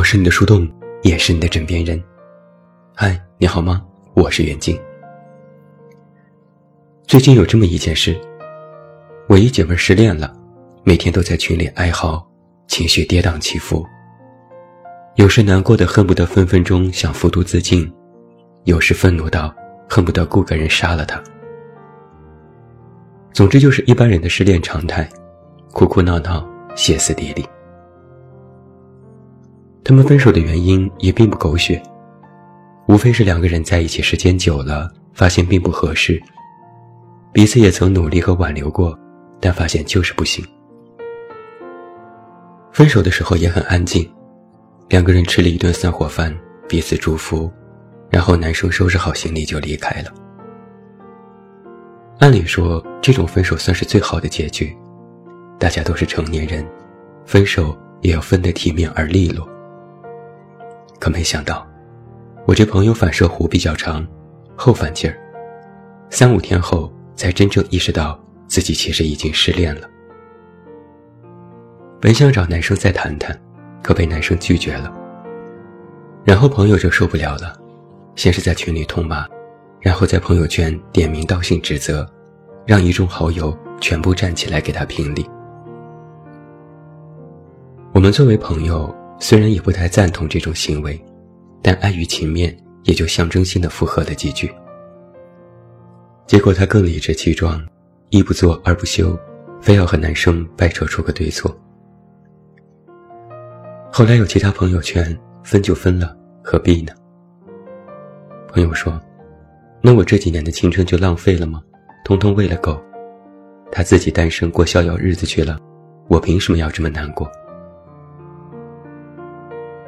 我是你的树洞，也是你的枕边人。嗨，你好吗？我是袁静。最近有这么一件事，我一姐妹失恋了，每天都在群里哀嚎，情绪跌宕起伏。有时难过的恨不得分分钟想服毒自尽，有时愤怒到恨不得雇个人杀了他。总之就是一般人的失恋常态，哭哭闹闹，歇斯底里。他们分手的原因也并不狗血，无非是两个人在一起时间久了，发现并不合适。彼此也曾努力和挽留过，但发现就是不行。分手的时候也很安静，两个人吃了一顿散伙饭，彼此祝福，然后男生收拾好行李就离开了。按理说，这种分手算是最好的结局，大家都是成年人，分手也要分得体面而利落。没想到，我这朋友反射弧比较长，后反劲儿，三五天后才真正意识到自己其实已经失恋了。本想找男生再谈谈，可被男生拒绝了。然后朋友就受不了了，先是在群里痛骂，然后在朋友圈点名道姓指责，让一众好友全部站起来给他评理。我们作为朋友。虽然也不太赞同这种行为，但碍于情面，也就象征性的附和了几句。结果他更理直气壮，一不做二不休，非要和男生掰扯出个对错。后来有其他朋友劝，分就分了，何必呢？朋友说：“那我这几年的青春就浪费了吗？通通喂了狗，他自己单身过逍遥日子去了，我凭什么要这么难过？”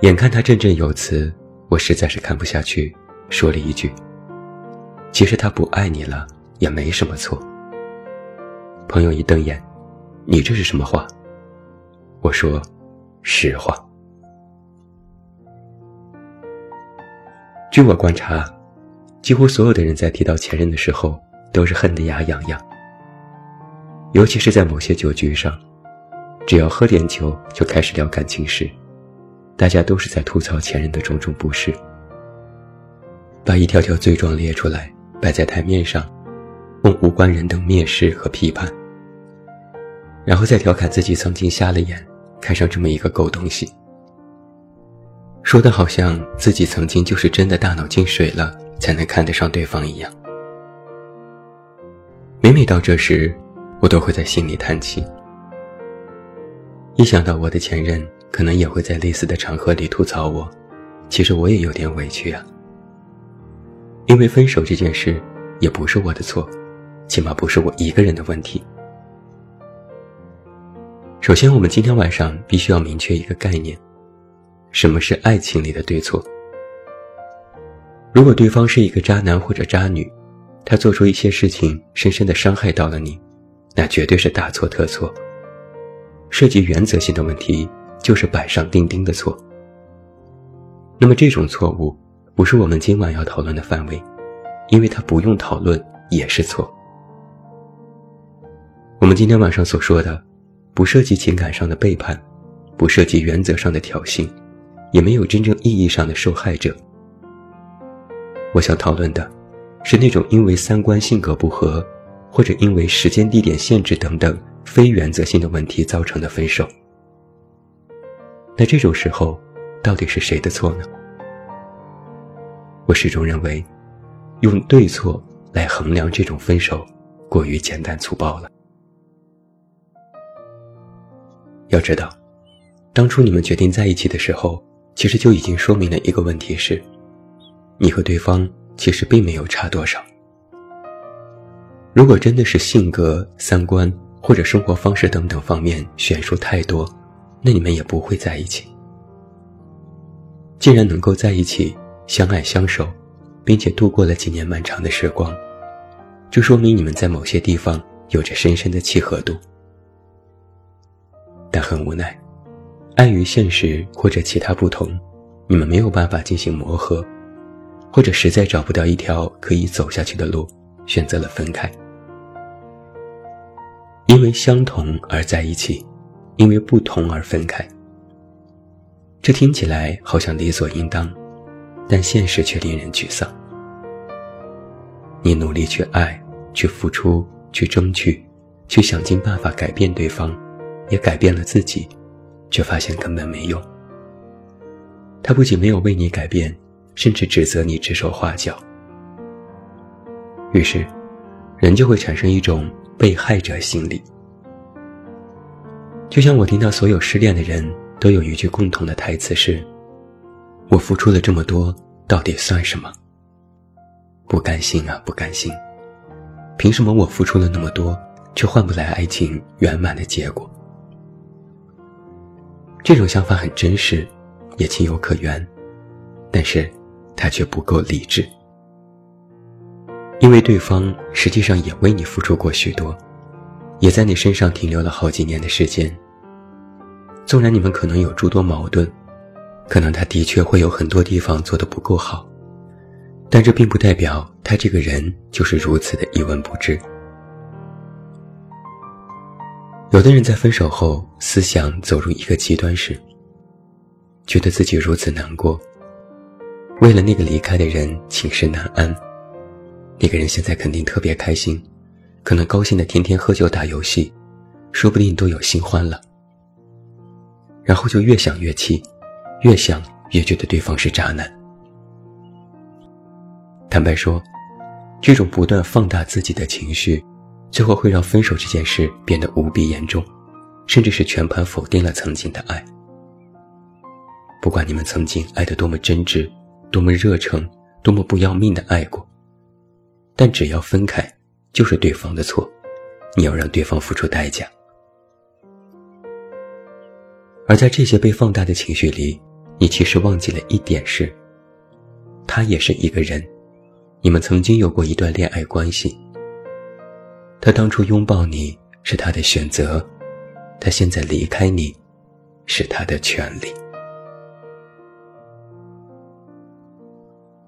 眼看他振振有词，我实在是看不下去，说了一句：“其实他不爱你了，也没什么错。”朋友一瞪眼：“你这是什么话？”我说：“实话。”据我观察，几乎所有的人在提到前任的时候，都是恨得牙痒痒。尤其是在某些酒局上，只要喝点酒，就开始聊感情事。大家都是在吐槽前任的种种不是，把一条条罪状列出来摆在台面上，供无关人等蔑视和批判，然后再调侃自己曾经瞎了眼看上这么一个狗东西，说的好像自己曾经就是真的大脑进水了才能看得上对方一样。每每到这时，我都会在心里叹气，一想到我的前任。可能也会在类似的场合里吐槽我，其实我也有点委屈啊。因为分手这件事也不是我的错，起码不是我一个人的问题。首先，我们今天晚上必须要明确一个概念：什么是爱情里的对错？如果对方是一个渣男或者渣女，他做出一些事情深深的伤害到了你，那绝对是大错特错，涉及原则性的问题。就是板上钉钉的错。那么这种错误不是我们今晚要讨论的范围，因为它不用讨论也是错。我们今天晚上所说的，不涉及情感上的背叛，不涉及原则上的挑衅，也没有真正意义上的受害者。我想讨论的，是那种因为三观性格不合，或者因为时间地点限制等等非原则性的问题造成的分手。在这种时候，到底是谁的错呢？我始终认为，用对错来衡量这种分手，过于简单粗暴了。要知道，当初你们决定在一起的时候，其实就已经说明了一个问题：是，你和对方其实并没有差多少。如果真的是性格、三观或者生活方式等等方面悬殊太多，那你们也不会在一起。既然能够在一起相爱相守，并且度过了几年漫长的时光，就说明你们在某些地方有着深深的契合度。但很无奈，碍于现实或者其他不同，你们没有办法进行磨合，或者实在找不到一条可以走下去的路，选择了分开。因为相同而在一起。因为不同而分开，这听起来好像理所应当，但现实却令人沮丧。你努力去爱，去付出，去争取，去想尽办法改变对方，也改变了自己，却发现根本没用。他不仅没有为你改变，甚至指责你指手画脚。于是，人就会产生一种被害者心理。就像我听到所有失恋的人都有一句共同的台词是：“我付出了这么多，到底算什么？不甘心啊，不甘心！凭什么我付出了那么多，却换不来爱情圆满的结果？”这种想法很真实。也情有可原，但是，他却不够理智，因为对方实际上也为你付出过许多，也在你身上停留了好几年的时间。纵然你们可能有诸多矛盾，可能他的确会有很多地方做得不够好，但这并不代表他这个人就是如此的一文不值。有的人在分手后，思想走入一个极端时。觉得自己如此难过，为了那个离开的人寝食难安。那个人现在肯定特别开心，可能高兴的天天喝酒打游戏，说不定都有新欢了。然后就越想越气，越想越觉得对方是渣男。坦白说，这种不断放大自己的情绪，最后会让分手这件事变得无比严重，甚至是全盘否定了曾经的爱。不管你们曾经爱得多么真挚，多么热诚，多么不要命的爱过，但只要分开，就是对方的错，你要让对方付出代价。而在这些被放大的情绪里，你其实忘记了一点是，他也是一个人，你们曾经有过一段恋爱关系。他当初拥抱你是他的选择，他现在离开你，是他的权利。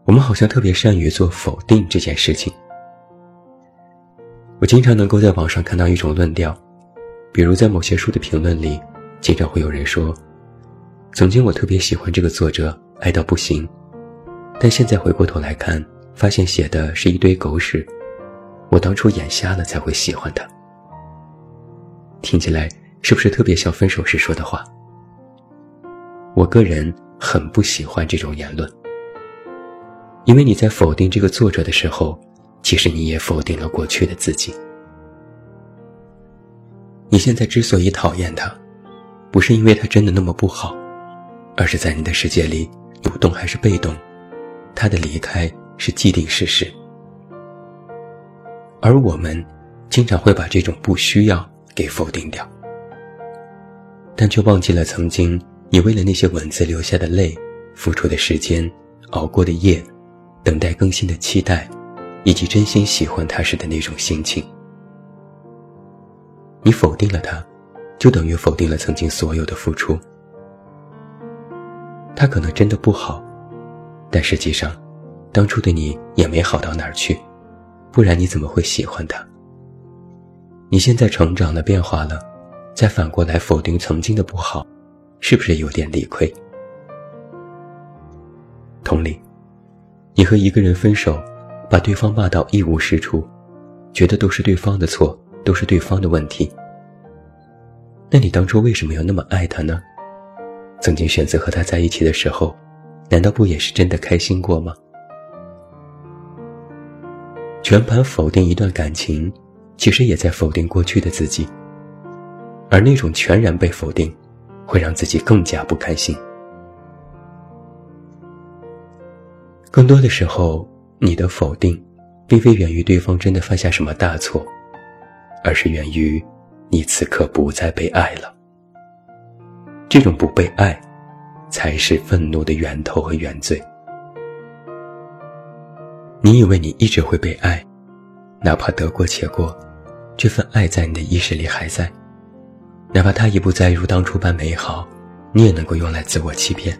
我们好像特别善于做否定这件事情。我经常能够在网上看到一种论调，比如在某些书的评论里，经常会有人说：“曾经我特别喜欢这个作者，爱到不行，但现在回过头来看，发现写的是一堆狗屎，我当初眼瞎了才会喜欢他。”听起来是不是特别像分手时说的话？我个人很不喜欢这种言论。因为你在否定这个作者的时候，其实你也否定了过去的自己。你现在之所以讨厌他，不是因为他真的那么不好，而是在你的世界里，主动还是被动，他的离开是既定事实。而我们，经常会把这种不需要给否定掉，但却忘记了曾经你为了那些文字流下的泪、付出的时间、熬过的夜。等待更新的期待，以及真心喜欢他时的那种心情。你否定了他，就等于否定了曾经所有的付出。他可能真的不好，但实际上，当初的你也没好到哪儿去，不然你怎么会喜欢他？你现在成长了，变化了，再反过来否定曾经的不好，是不是有点理亏？同理。你和一个人分手，把对方骂到一无是处，觉得都是对方的错，都是对方的问题。那你当初为什么要那么爱他呢？曾经选择和他在一起的时候，难道不也是真的开心过吗？全盘否定一段感情，其实也在否定过去的自己，而那种全然被否定，会让自己更加不开心。更多的时候，你的否定，并非源于对方真的犯下什么大错，而是源于你此刻不再被爱了。这种不被爱，才是愤怒的源头和原罪。你以为你一直会被爱，哪怕得过且过，这份爱在你的意识里还在，哪怕它已不再如当初般美好，你也能够用来自我欺骗。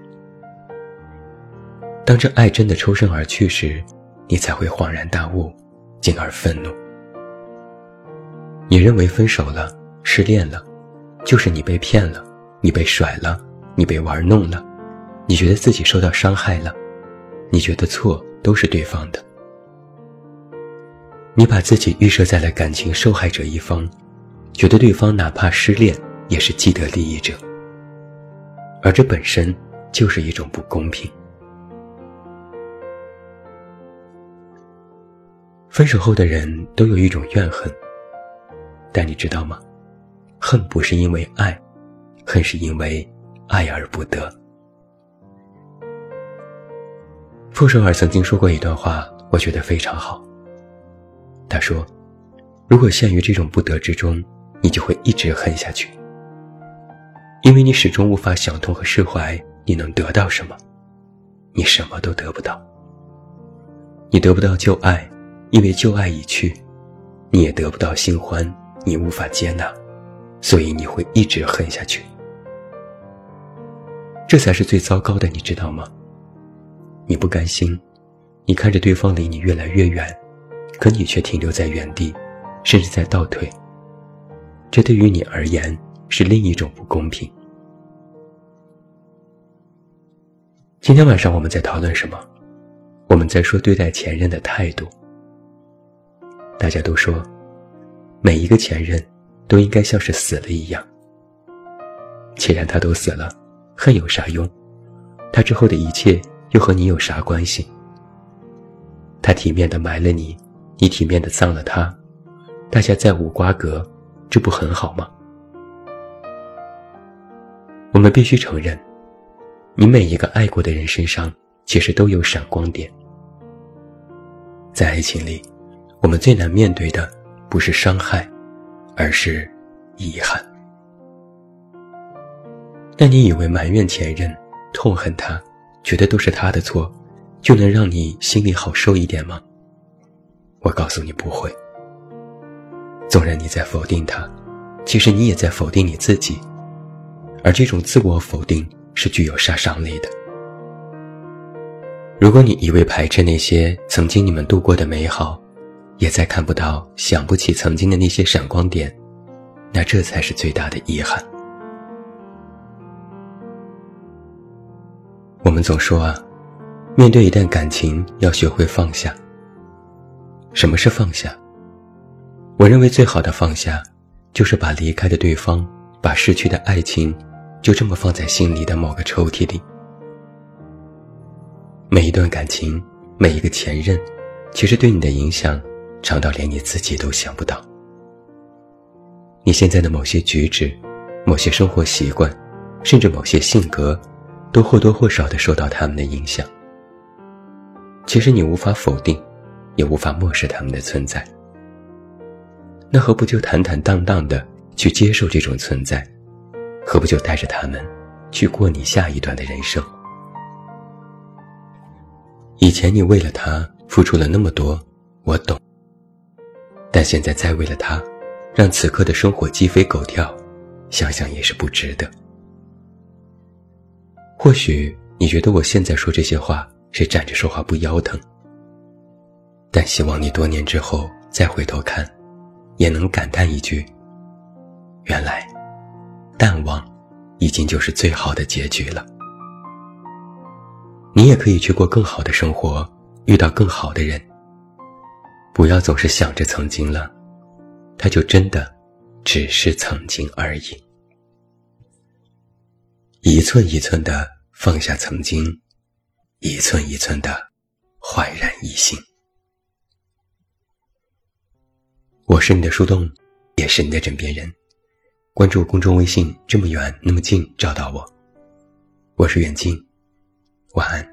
当这爱真的抽身而去时，你才会恍然大悟，进而愤怒。你认为分手了、失恋了，就是你被骗了，你被甩了，你被玩弄了，你觉得自己受到伤害了，你觉得错都是对方的，你把自己预设在了感情受害者一方，觉得对方哪怕失恋也是既得利益者，而这本身就是一种不公平。分手后的人都有一种怨恨，但你知道吗？恨不是因为爱，恨是因为爱而不得。傅首尔曾经说过一段话，我觉得非常好。他说：“如果陷于这种不得之中，你就会一直恨下去，因为你始终无法想通和释怀你能得到什么，你什么都得不到。你得不到旧爱。”因为旧爱已去，你也得不到新欢，你无法接纳，所以你会一直恨下去。这才是最糟糕的，你知道吗？你不甘心，你看着对方离你越来越远，可你却停留在原地，甚至在倒退。这对于你而言是另一种不公平。今天晚上我们在讨论什么？我们在说对待前任的态度。大家都说，每一个前任都应该像是死了一样。既然他都死了，恨有啥用？他之后的一切又和你有啥关系？他体面的埋了你，你体面的葬了他，大家再无瓜葛，这不很好吗？我们必须承认，你每一个爱过的人身上，其实都有闪光点。在爱情里。我们最难面对的，不是伤害，而是遗憾。但你以为埋怨前任、痛恨他，觉得都是他的错，就能让你心里好受一点吗？我告诉你不会。纵然你在否定他，其实你也在否定你自己，而这种自我否定是具有杀伤力的。如果你一味排斥那些曾经你们度过的美好，也再看不到、想不起曾经的那些闪光点，那这才是最大的遗憾。我们总说啊，面对一段感情要学会放下。什么是放下？我认为最好的放下，就是把离开的对方、把失去的爱情，就这么放在心里的某个抽屉里。每一段感情，每一个前任，其实对你的影响。长到连你自己都想不到，你现在的某些举止、某些生活习惯，甚至某些性格，都或多或少的受到他们的影响。其实你无法否定，也无法漠视他们的存在。那何不就坦坦荡荡的去接受这种存在？何不就带着他们，去过你下一段的人生？以前你为了他付出了那么多，我懂。但现在再为了他，让此刻的生活鸡飞狗跳，想想也是不值得。或许你觉得我现在说这些话是站着说话不腰疼，但希望你多年之后再回头看，也能感叹一句：原来，淡忘，已经就是最好的结局了。你也可以去过更好的生活，遇到更好的人。不要总是想着曾经了，他就真的只是曾经而已。一寸一寸的放下曾经，一寸一寸的焕然一新。我是你的树洞，也是你的枕边人。关注公众微信，这么远那么近，找到我。我是远近，晚安。